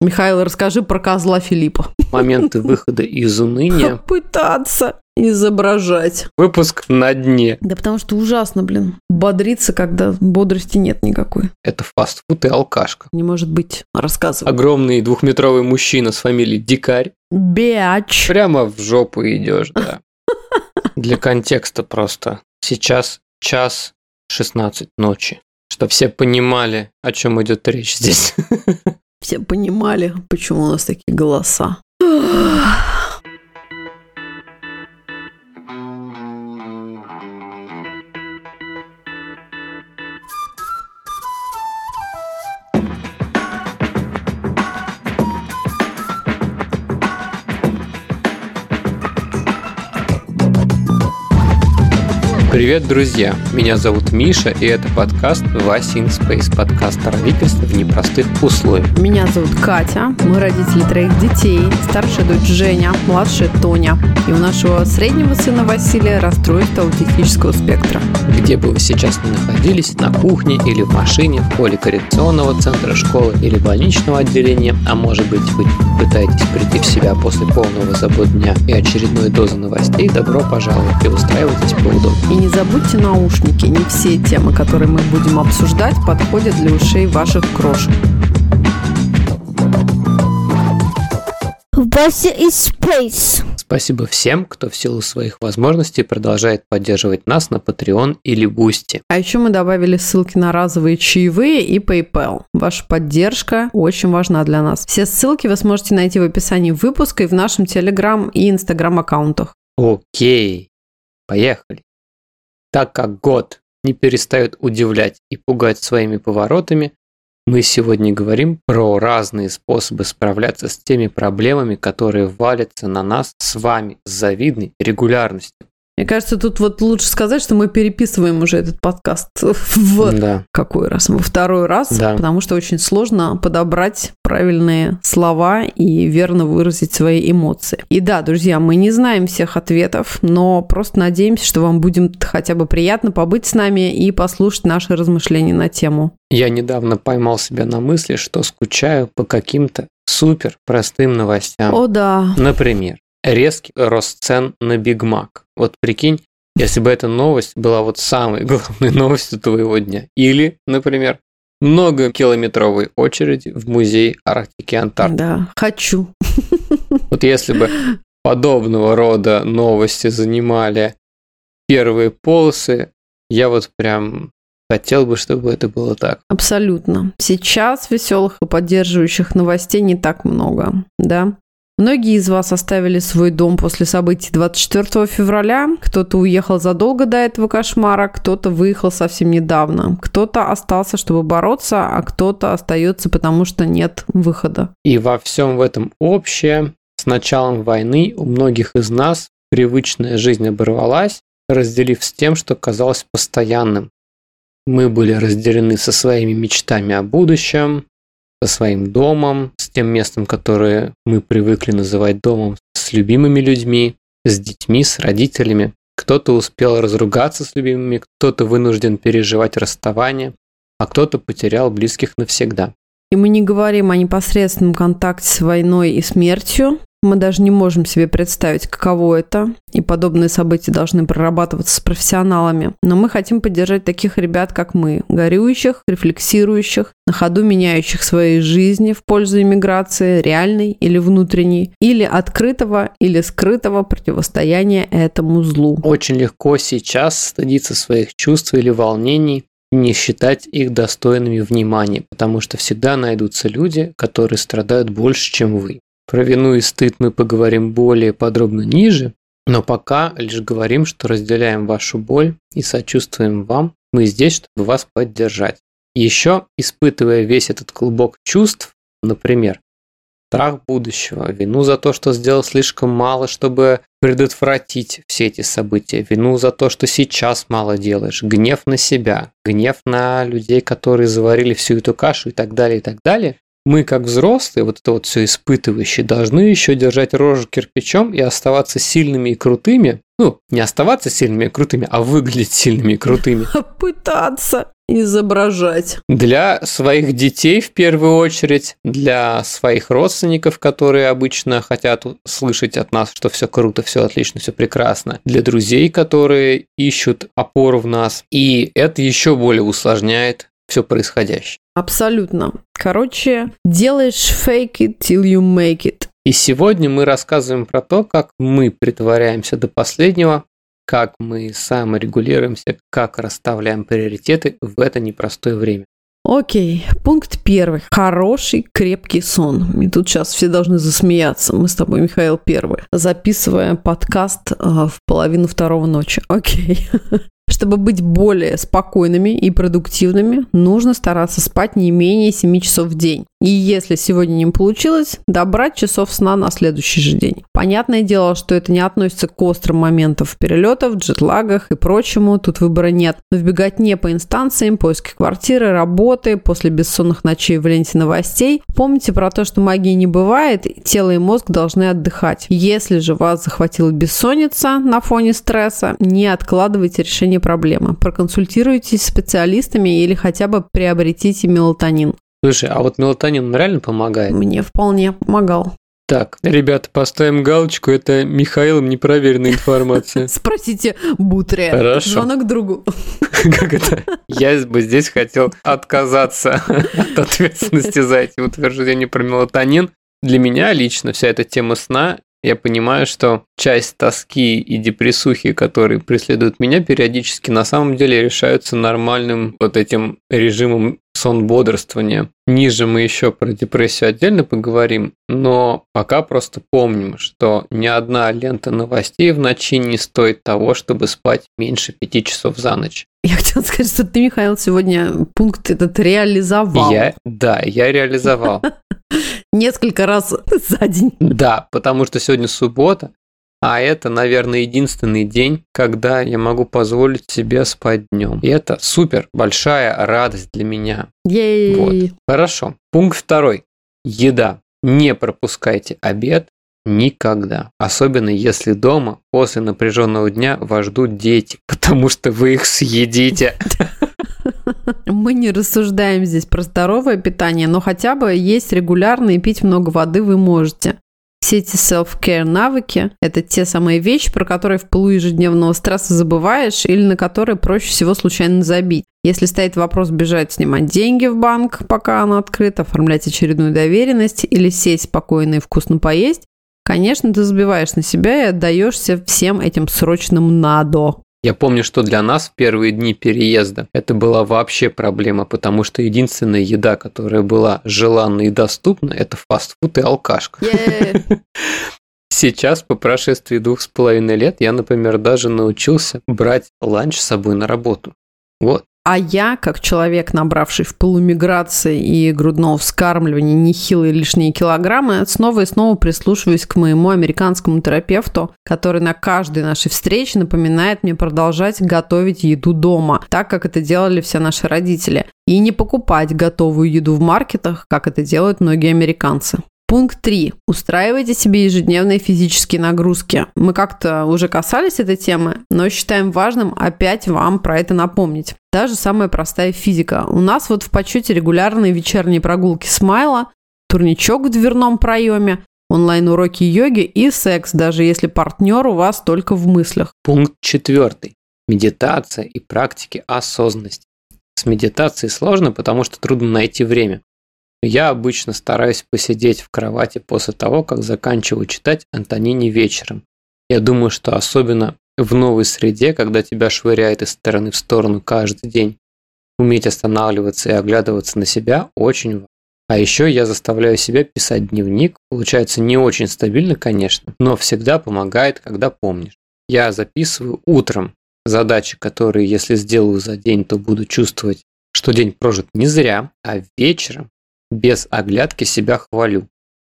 Михаил, расскажи про козла Филиппа. Моменты выхода из уныния. Пытаться изображать. Выпуск на дне. Да потому что ужасно, блин. Бодриться, когда бодрости нет никакой. Это фастфуд и алкашка. Не может быть. Рассказывай. Огромный двухметровый мужчина с фамилией Дикарь. Биач. Прямо в жопу идешь, да. Для контекста просто. Сейчас час 16 ночи. Чтобы все понимали, о чем идет речь здесь. Все понимали, почему у нас такие голоса. Привет, друзья! Меня зовут Миша, и это подкаст Вася in Space, подкаст о родительстве в непростых условиях. Меня зовут Катя, мы родители троих детей, старшая дочь Женя, младшая Тоня. И у нашего среднего сына Василия расстройство аутистического спектра. Где бы вы сейчас ни находились, на кухне или в машине, в холле коррекционного центра школы или больничного отделения, а может быть вы пытаетесь прийти в себя после полного забот дня и очередной дозы новостей, добро пожаловать и устраивайтесь поудобнее. И не забудьте наушники, не все темы, которые мы будем обсуждать, подходят для ушей ваших крошек. Вася из Space. Спасибо всем, кто в силу своих возможностей продолжает поддерживать нас на Patreon или Boosty. А еще мы добавили ссылки на разовые чаевые и PayPal. Ваша поддержка очень важна для нас. Все ссылки вы сможете найти в описании выпуска и в нашем Telegram и Instagram аккаунтах. Окей, поехали. Так как год не перестает удивлять и пугать своими поворотами, мы сегодня говорим про разные способы справляться с теми проблемами, которые валятся на нас с вами с завидной регулярностью. Мне кажется, тут вот лучше сказать, что мы переписываем уже этот подкаст в Да. какой раз? Во второй раз, Да. потому что очень сложно подобрать правильные слова и верно выразить свои эмоции. И да, друзья, мы не знаем всех ответов, но просто надеемся, что вам будет хотя бы приятно побыть с нами и послушать наши размышления на тему. Я недавно поймал себя на мысли, что скучаю по каким-то супер простым новостям. О да, Например, резкий рост цен на Биг Мак. Вот прикинь, если бы эта новость была вот самой главной новостью твоего дня. Или, например, многокилометровой очереди в музей Арктики и Антарктики. да, хочу. Вот если бы подобного рода новости занимали первые полосы, я вот прям хотел бы, чтобы это было так. Абсолютно. Сейчас веселых и поддерживающих новостей не так много, да? Многие из вас оставили свой дом после событий 24 февраля. Кто-то уехал задолго до этого кошмара, кто-то выехал совсем недавно. Кто-то остался, чтобы бороться, а кто-то остается, потому что нет выхода. И во всем в этом общее, с началом войны у многих из нас привычная жизнь оборвалась, разделив с тем, что казалось постоянным. Мы были разделены со своими мечтами о будущем, со своим домом, с тем местом, которое мы привыкли называть домом, с любимыми людьми, с детьми, с родителями. Кто-то успел разругаться с любимыми, кто-то вынужден переживать расставание, а кто-то потерял близких навсегда. И мы не говорим о непосредственном контакте с войной и смертью. Мы даже не можем себе представить, каково это. И подобные события должны прорабатываться с профессионалами. Но мы хотим поддержать таких ребят, как мы. Горюющих, рефлексирующих, на ходу меняющих свои жизни в пользу иммиграции, реальной или внутренней, или открытого или скрытого противостояния этому злу. Очень легко сейчас стыдиться своих чувств или волнений не считать их достойными внимания, потому что всегда найдутся люди, которые страдают больше, чем вы. Про вину и стыд мы поговорим более подробно ниже, но пока лишь говорим, что разделяем вашу боль и сочувствуем вам. Мы здесь, чтобы вас поддержать. Еще, испытывая весь этот клубок чувств, например, страх будущего, вину за то, что сделал слишком мало, чтобы предотвратить все эти события, вину за то, что сейчас мало делаешь, гнев на себя, гнев на людей, которые заварили всю эту кашу и так далее, и так далее. Мы, как взрослые, вот это вот все испытывающие, должны еще держать рожу кирпичом и оставаться сильными и крутыми. Ну, не оставаться сильными и крутыми, а выглядеть сильными и крутыми. Пытаться. изображать. Для своих детей в первую очередь, для своих родственников, которые обычно хотят слышать от нас, что все круто, все отлично, все прекрасно. Для друзей, которые ищут опору в нас. И это еще более усложняет все происходящее. Абсолютно. Короче, делаешь fake it till you make it. И сегодня мы рассказываем про то, как мы притворяемся до последнего, как мы саморегулируемся, как расставляем приоритеты в это непростое время. Окей, пункт первый. Хороший, крепкий сон. И тут сейчас все должны засмеяться. Мы с тобой, Михаил, первый. Записываем подкаст э, в половину второго ночи. Окей. Чтобы быть более спокойными и продуктивными, нужно стараться спать не менее 7 часов в день. И если сегодня не получилось, добрать часов сна на следующий же день. Понятное дело, что это не относится к острым моментам перелетов, джетлагах и прочему, тут выбора нет. Но вбегать не по инстанциям, поиски квартиры, работы, после бессонных ночей в ленте новостей. Помните про то, что магии не бывает, тело и мозг должны отдыхать. Если же вас захватила бессонница на фоне стресса, не откладывайте решение проблемы. Проконсультируйтесь с специалистами или хотя бы приобретите мелатонин. Слушай, а вот мелатонин реально помогает? Мне вполне помогал. Так, ребята, поставим галочку, это Михаилом непроверенная информация. Спросите Бутрия. Хорошо. Звонок другу. Как это? Я бы здесь хотел отказаться от ответственности за эти утверждения про мелатонин. Для меня лично вся эта тема сна я понимаю, что часть тоски и депрессухи, которые преследуют меня периодически, на самом деле решаются нормальным вот этим режимом сон бодрствования. Ниже мы еще про депрессию отдельно поговорим, но пока просто помним, что ни одна лента новостей в ночи не стоит того, чтобы спать меньше пяти часов за ночь. Я хотела сказать, что ты, Михаил, сегодня пункт этот реализовал. Я, да, я реализовал. Несколько раз за день. Да, потому что сегодня суббота, а это, наверное, единственный день, когда я могу позволить себе спать днем. И это супер большая радость для меня. Ей. Вот. Хорошо. Пункт второй. Еда. Не пропускайте обед никогда. Особенно если дома после напряженного дня вас ждут дети, потому что вы их съедите. Мы не рассуждаем здесь про здоровое питание, но хотя бы есть регулярно и пить много воды вы можете. Все эти self-care навыки – это те самые вещи, про которые в пылу ежедневного стресса забываешь или на которые проще всего случайно забить. Если стоит вопрос бежать снимать деньги в банк, пока оно открыто, оформлять очередную доверенность или сесть спокойно и вкусно поесть, конечно, ты забиваешь на себя и отдаешься всем этим срочным надо. Я помню, что для нас в первые дни переезда это была вообще проблема, потому что единственная еда, которая была желанна и доступна, это фастфуд и алкашка. Yeah. Сейчас, по прошествии двух с половиной лет, я, например, даже научился брать ланч с собой на работу. Вот. А я, как человек, набравший в полумиграции и грудного вскармливания нехилые лишние килограммы, снова и снова прислушиваюсь к моему американскому терапевту, который на каждой нашей встрече напоминает мне продолжать готовить еду дома, так как это делали все наши родители, и не покупать готовую еду в маркетах, как это делают многие американцы. Пункт 3. Устраивайте себе ежедневные физические нагрузки. Мы как-то уже касались этой темы, но считаем важным опять вам про это напомнить. Даже самая простая физика. У нас вот в почете регулярные вечерние прогулки смайла, турничок в дверном проеме, онлайн-уроки йоги и секс, даже если партнер у вас только в мыслях. Пункт четвертый. Медитация и практики осознанности. С медитацией сложно, потому что трудно найти время. Я обычно стараюсь посидеть в кровати после того, как заканчиваю читать Антонини вечером. Я думаю, что особенно в новой среде, когда тебя швыряет из стороны в сторону каждый день, уметь останавливаться и оглядываться на себя очень важно. А еще я заставляю себя писать дневник. Получается не очень стабильно, конечно, но всегда помогает, когда помнишь. Я записываю утром задачи, которые, если сделаю за день, то буду чувствовать, что день прожит не зря, а вечером без оглядки себя хвалю.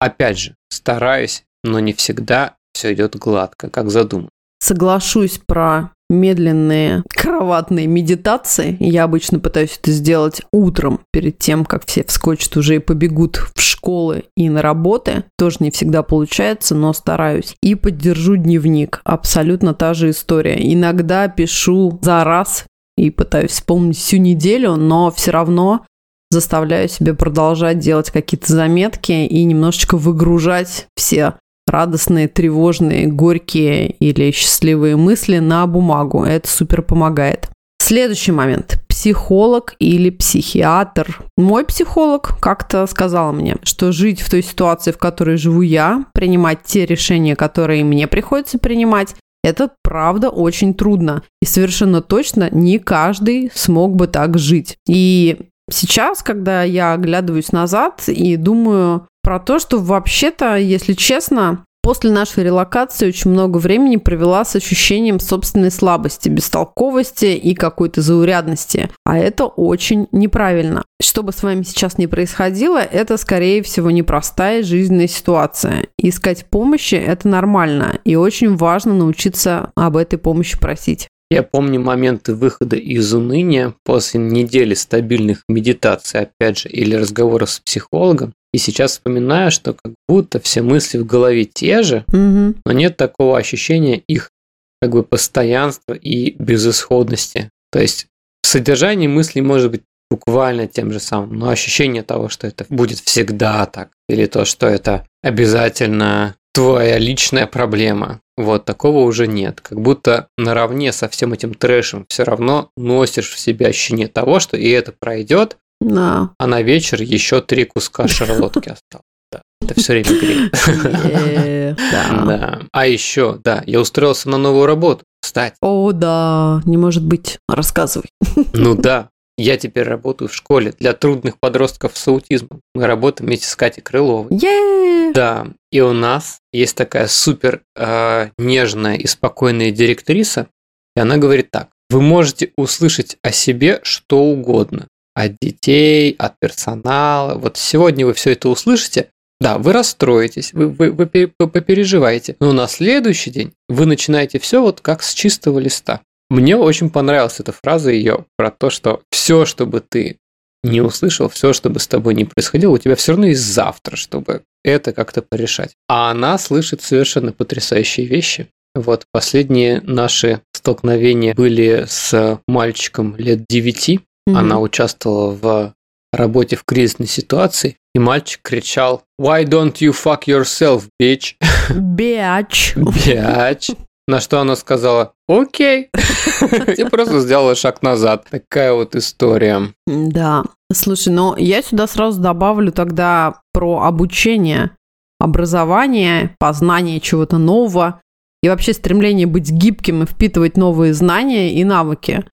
Опять же, стараюсь, но не всегда все идет гладко, как задумано. Соглашусь про медленные кроватные медитации. Я обычно пытаюсь это сделать утром, перед тем, как все вскочат уже и побегут в школы и на работы. Тоже не всегда получается, но стараюсь. И поддержу дневник. Абсолютно та же история. Иногда пишу за раз и пытаюсь вспомнить всю неделю, но все равно заставляю себя продолжать делать какие-то заметки и немножечко выгружать все радостные, тревожные, горькие или счастливые мысли на бумагу. Это супер помогает. Следующий момент. Психолог или психиатр. Мой психолог как-то сказал мне, что жить в той ситуации, в которой живу я, принимать те решения, которые мне приходится принимать, это правда очень трудно. И совершенно точно не каждый смог бы так жить. И сейчас, когда я оглядываюсь назад и думаю про то, что вообще-то, если честно, После нашей релокации очень много времени провела с ощущением собственной слабости, бестолковости и какой-то заурядности. А это очень неправильно. Что бы с вами сейчас ни происходило, это, скорее всего, непростая жизненная ситуация. Искать помощи – это нормально. И очень важно научиться об этой помощи просить. Я помню моменты выхода из уныния после недели стабильных медитаций, опять же, или разговоров с психологом, и сейчас вспоминаю, что как будто все мысли в голове те же, угу. но нет такого ощущения их как бы постоянства и безысходности. То есть содержание мыслей может быть буквально тем же самым, но ощущение того, что это будет всегда так, или то, что это обязательно твоя личная проблема, вот такого уже нет. Как будто наравне со всем этим трэшем все равно носишь в себе ощущение того, что и это пройдет, да. А на вечер еще три куска шарлотки осталось. Да, это все время греет. Да. А еще, да, я устроился на новую работу. Кстати. О, да, не может быть. Рассказывай. Ну да, я теперь работаю в школе для трудных подростков с аутизмом. Мы работаем вместе с Катей Крыловой. Yeah. Да, и у нас есть такая супер э, нежная и спокойная директриса, и она говорит так. Вы можете услышать о себе что угодно от детей, от персонала. Вот сегодня вы все это услышите, да, вы расстроитесь, вы, вы, вы, вы попереживаете, но на следующий день вы начинаете все вот как с чистого листа. Мне очень понравилась эта фраза ее про то, что все, что бы ты не услышал, все, что бы с тобой не происходило, у тебя все равно есть завтра, чтобы это как-то порешать. А она слышит совершенно потрясающие вещи. Вот последние наши столкновения были с мальчиком лет 9, Mm-hmm. Она участвовала в работе в кризисной ситуации, и мальчик кричал «Why don't you fuck yourself, bitch?» Bitch. Bitch. На что она сказала «Окей». И просто сделала шаг назад. Такая вот история. Да. Слушай, ну я сюда сразу добавлю тогда про обучение, образование, познание чего-то нового и вообще стремление быть гибким и впитывать новые знания и навыки.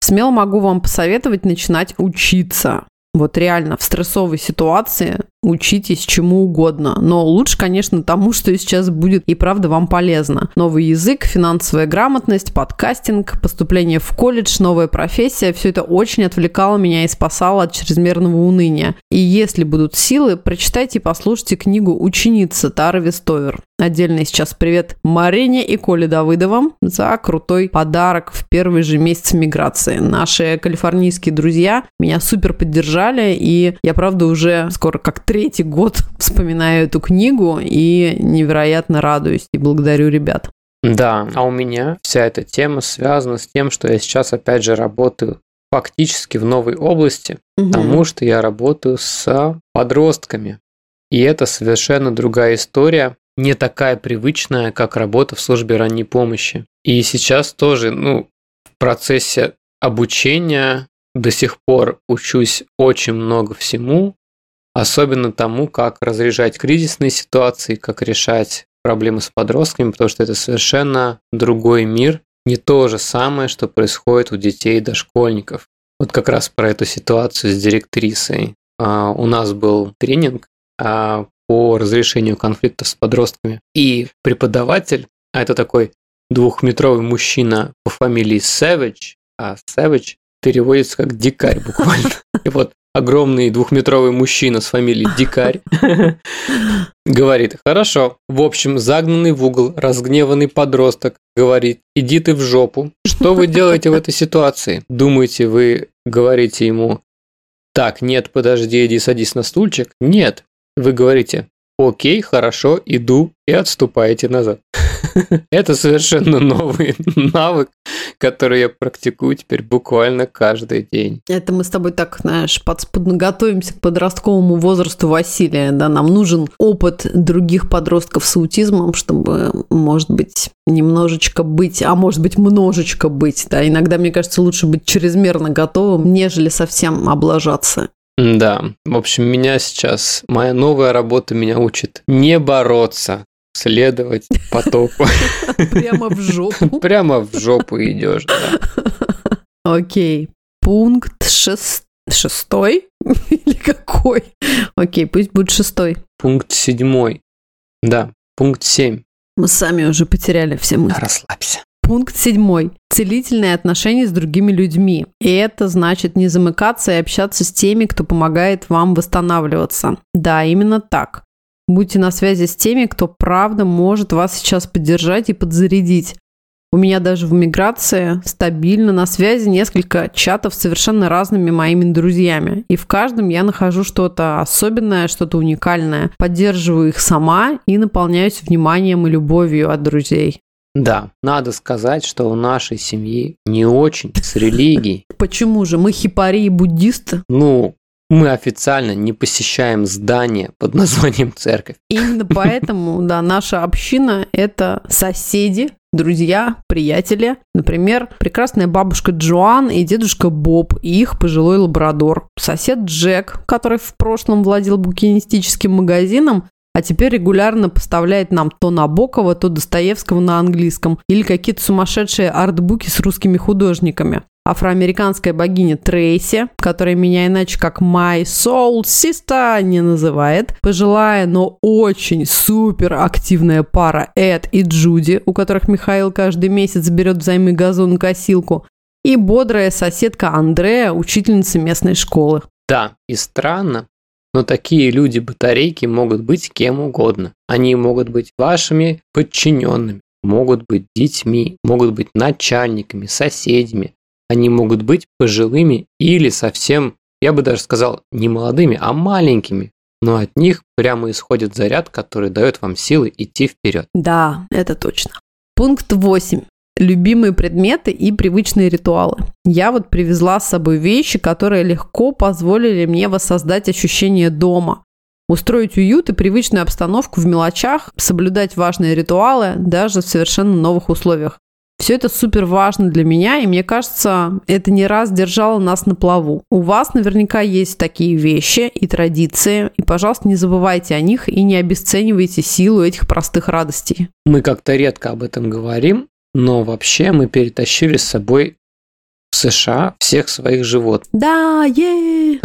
Смело могу вам посоветовать начинать учиться. Вот реально в стрессовой ситуации учитесь чему угодно. Но лучше, конечно, тому, что сейчас будет и правда вам полезно. Новый язык, финансовая грамотность, подкастинг, поступление в колледж, новая профессия – все это очень отвлекало меня и спасало от чрезмерного уныния. И если будут силы, прочитайте и послушайте книгу «Ученица» Тары Вестовер. Отдельный сейчас привет Марине и Коле Давыдовым за крутой подарок в первый же месяц миграции. Наши калифорнийские друзья меня супер поддержали, и я, правда, уже скоро как третий год вспоминаю эту книгу и невероятно радуюсь и благодарю ребят. Да, а у меня вся эта тема связана с тем, что я сейчас опять же работаю фактически в новой области, угу. потому что я работаю с подростками. И это совершенно другая история, не такая привычная, как работа в службе ранней помощи. И сейчас тоже, ну, в процессе обучения до сих пор учусь очень много всему, особенно тому, как разряжать кризисные ситуации, как решать проблемы с подростками, потому что это совершенно другой мир, не то же самое, что происходит у детей и дошкольников. Вот как раз про эту ситуацию с директрисой. А, у нас был тренинг а, по разрешению конфликтов с подростками. И преподаватель, а это такой двухметровый мужчина по фамилии Savage, а Savage переводится как дикарь буквально. И вот огромный двухметровый мужчина с фамилией Дикарь, говорит, хорошо, в общем, загнанный в угол, разгневанный подросток говорит, иди ты в жопу. Что вы делаете в этой ситуации? Думаете, вы говорите ему, так, нет, подожди, иди садись на стульчик? Нет. Вы говорите, окей, хорошо, иду и отступаете назад. Это совершенно новый навык, который я практикую теперь буквально каждый день. Это мы с тобой так, знаешь, подспудно готовимся к подростковому возрасту Василия. Да, нам нужен опыт других подростков с аутизмом, чтобы, может быть, немножечко быть, а может быть, множечко быть. Да, иногда, мне кажется, лучше быть чрезмерно готовым, нежели совсем облажаться. Да, в общем, меня сейчас, моя новая работа меня учит не бороться, следовать потоку. Прямо в жопу. Прямо в жопу идешь, да. Окей. Пункт шест... шестой? Или какой? Окей, пусть будет шестой. Пункт седьмой. Да, пункт семь. Мы сами уже потеряли все мысли. Расслабься. Пункт седьмой. Целительные отношения с другими людьми. И это значит не замыкаться и общаться с теми, кто помогает вам восстанавливаться. Да, именно так. Будьте на связи с теми, кто правда может вас сейчас поддержать и подзарядить. У меня даже в миграции стабильно на связи несколько чатов с совершенно разными моими друзьями. И в каждом я нахожу что-то особенное, что-то уникальное. Поддерживаю их сама и наполняюсь вниманием и любовью от друзей. Да, надо сказать, что у нашей семьи не очень с религией. Почему же? Мы хипари и буддисты? Ну, мы официально не посещаем здание под названием церковь. Именно поэтому, да, наша община – это соседи, друзья, приятели. Например, прекрасная бабушка Джоан и дедушка Боб и их пожилой лабрадор. Сосед Джек, который в прошлом владел букинистическим магазином, а теперь регулярно поставляет нам то Набокова, то Достоевского на английском или какие-то сумасшедшие артбуки с русскими художниками афроамериканская богиня Трейси, которая меня иначе как My Soul Sister не называет, пожилая, но очень супер активная пара Эд и Джуди, у которых Михаил каждый месяц берет взаймы газонокосилку, и бодрая соседка Андрея, учительница местной школы. Да, и странно, но такие люди-батарейки могут быть кем угодно. Они могут быть вашими подчиненными, могут быть детьми, могут быть начальниками, соседями, они могут быть пожилыми или совсем, я бы даже сказал, не молодыми, а маленькими. Но от них прямо исходит заряд, который дает вам силы идти вперед. Да, это точно. Пункт 8. Любимые предметы и привычные ритуалы. Я вот привезла с собой вещи, которые легко позволили мне воссоздать ощущение дома. Устроить уют и привычную обстановку в мелочах, соблюдать важные ритуалы даже в совершенно новых условиях. Все это супер важно для меня, и мне кажется, это не раз держало нас на плаву. У вас наверняка есть такие вещи и традиции, и, пожалуйста, не забывайте о них и не обесценивайте силу этих простых радостей. Мы как-то редко об этом говорим, но вообще мы перетащили с собой США всех своих животных. Да, е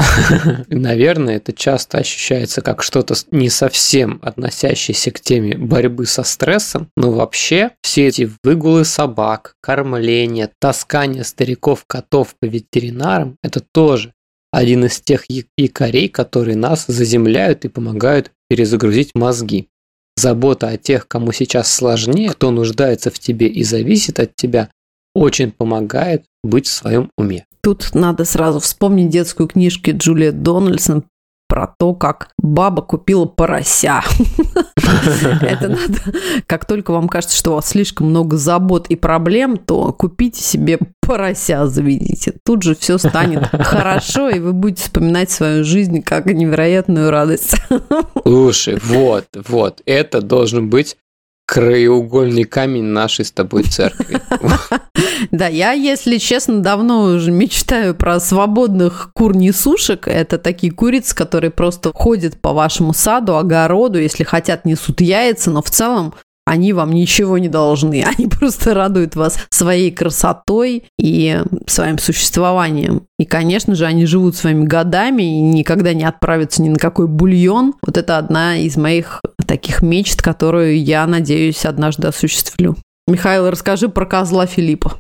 Наверное, это часто ощущается как что-то не совсем относящееся к теме борьбы со стрессом, но вообще все эти выгулы собак, кормление, таскание стариков котов по ветеринарам – это тоже один из тех якорей, которые нас заземляют и помогают перезагрузить мозги. Забота о тех, кому сейчас сложнее, кто нуждается в тебе и зависит от тебя, очень помогает быть в своем уме. Тут надо сразу вспомнить детскую книжку Джулиет Дональдсон про то, как баба купила порося. Это надо, как только вам кажется, что у вас слишком много забот и проблем, то купите себе порося, заведите. Тут же все станет хорошо, и вы будете вспоминать свою жизнь как невероятную радость. Слушай, вот, вот, это должен быть краеугольный камень нашей с тобой церкви. Да, я, если честно, давно уже мечтаю про свободных кур-несушек. Это такие курицы, которые просто ходят по вашему саду, огороду, если хотят, несут яйца, но в целом они вам ничего не должны. Они просто радуют вас своей красотой и своим существованием. И, конечно же, они живут своими годами и никогда не отправятся ни на какой бульон. Вот это одна из моих таких мечт, которую я надеюсь однажды осуществлю. Михаил, расскажи про козла Филиппа.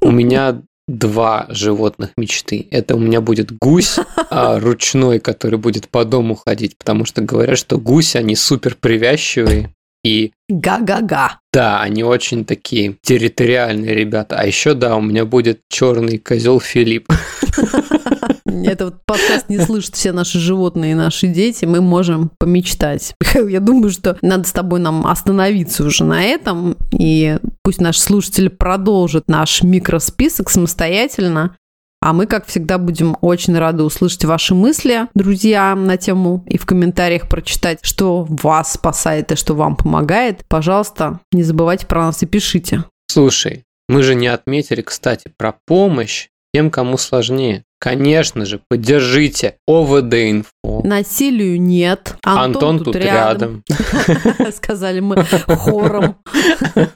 У меня два животных мечты. Это у меня будет гусь а, ручной, который будет по дому ходить, потому что говорят, что гуси, они супер привязчивые, И Га-га-га. да, они очень такие территориальные ребята. А еще, да, у меня будет черный козел Филипп. Это вот подкаст не слышат все наши животные и наши дети, мы можем помечтать. Михаил, я думаю, что надо с тобой нам остановиться уже на этом, и пусть наши слушатели продолжат наш микросписок самостоятельно, а мы, как всегда, будем очень рады услышать ваши мысли, друзья, на тему и в комментариях прочитать, что вас спасает и что вам помогает. Пожалуйста, не забывайте про нас и пишите. Слушай, мы же не отметили, кстати, про помощь тем, кому сложнее. Конечно же, поддержите ОВД-инфо. Насилию нет. Антон, тут рядом. Сказали мы хором.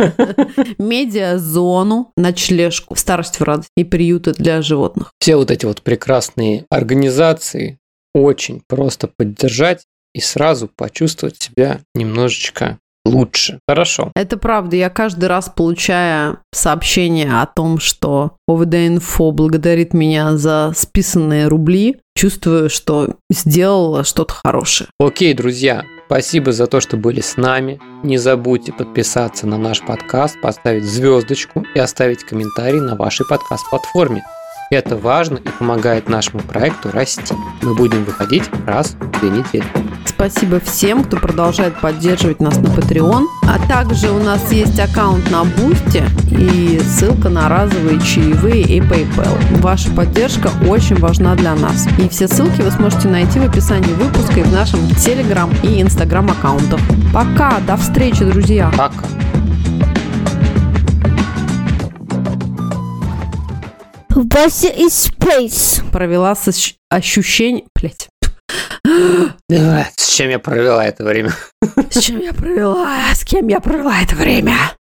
Медиазону, ночлежку, старость в радость и приюты для животных. Все вот эти вот прекрасные организации очень просто поддержать и сразу почувствовать себя немножечко лучше. Хорошо. Это правда. Я каждый раз, получая сообщение о том, что ОВД-инфо благодарит меня за списанные рубли, чувствую, что сделала что-то хорошее. Окей, друзья, спасибо за то, что были с нами. Не забудьте подписаться на наш подкаст, поставить звездочку и оставить комментарий на вашей подкаст-платформе. Это важно и помогает нашему проекту расти. Мы будем выходить раз в две недели. Спасибо всем, кто продолжает поддерживать нас на Patreon. А также у нас есть аккаунт на Boosty и ссылка на разовые чаевые и PayPal. Ваша поддержка очень важна для нас. И все ссылки вы сможете найти в описании выпуска и в нашем Telegram и Instagram аккаунтах. Пока, до встречи, друзья! Пока. В базе is space. Провела с ощ- ощущением... Блять. С чем я провела это время? С чем я провела? С кем я провела это время?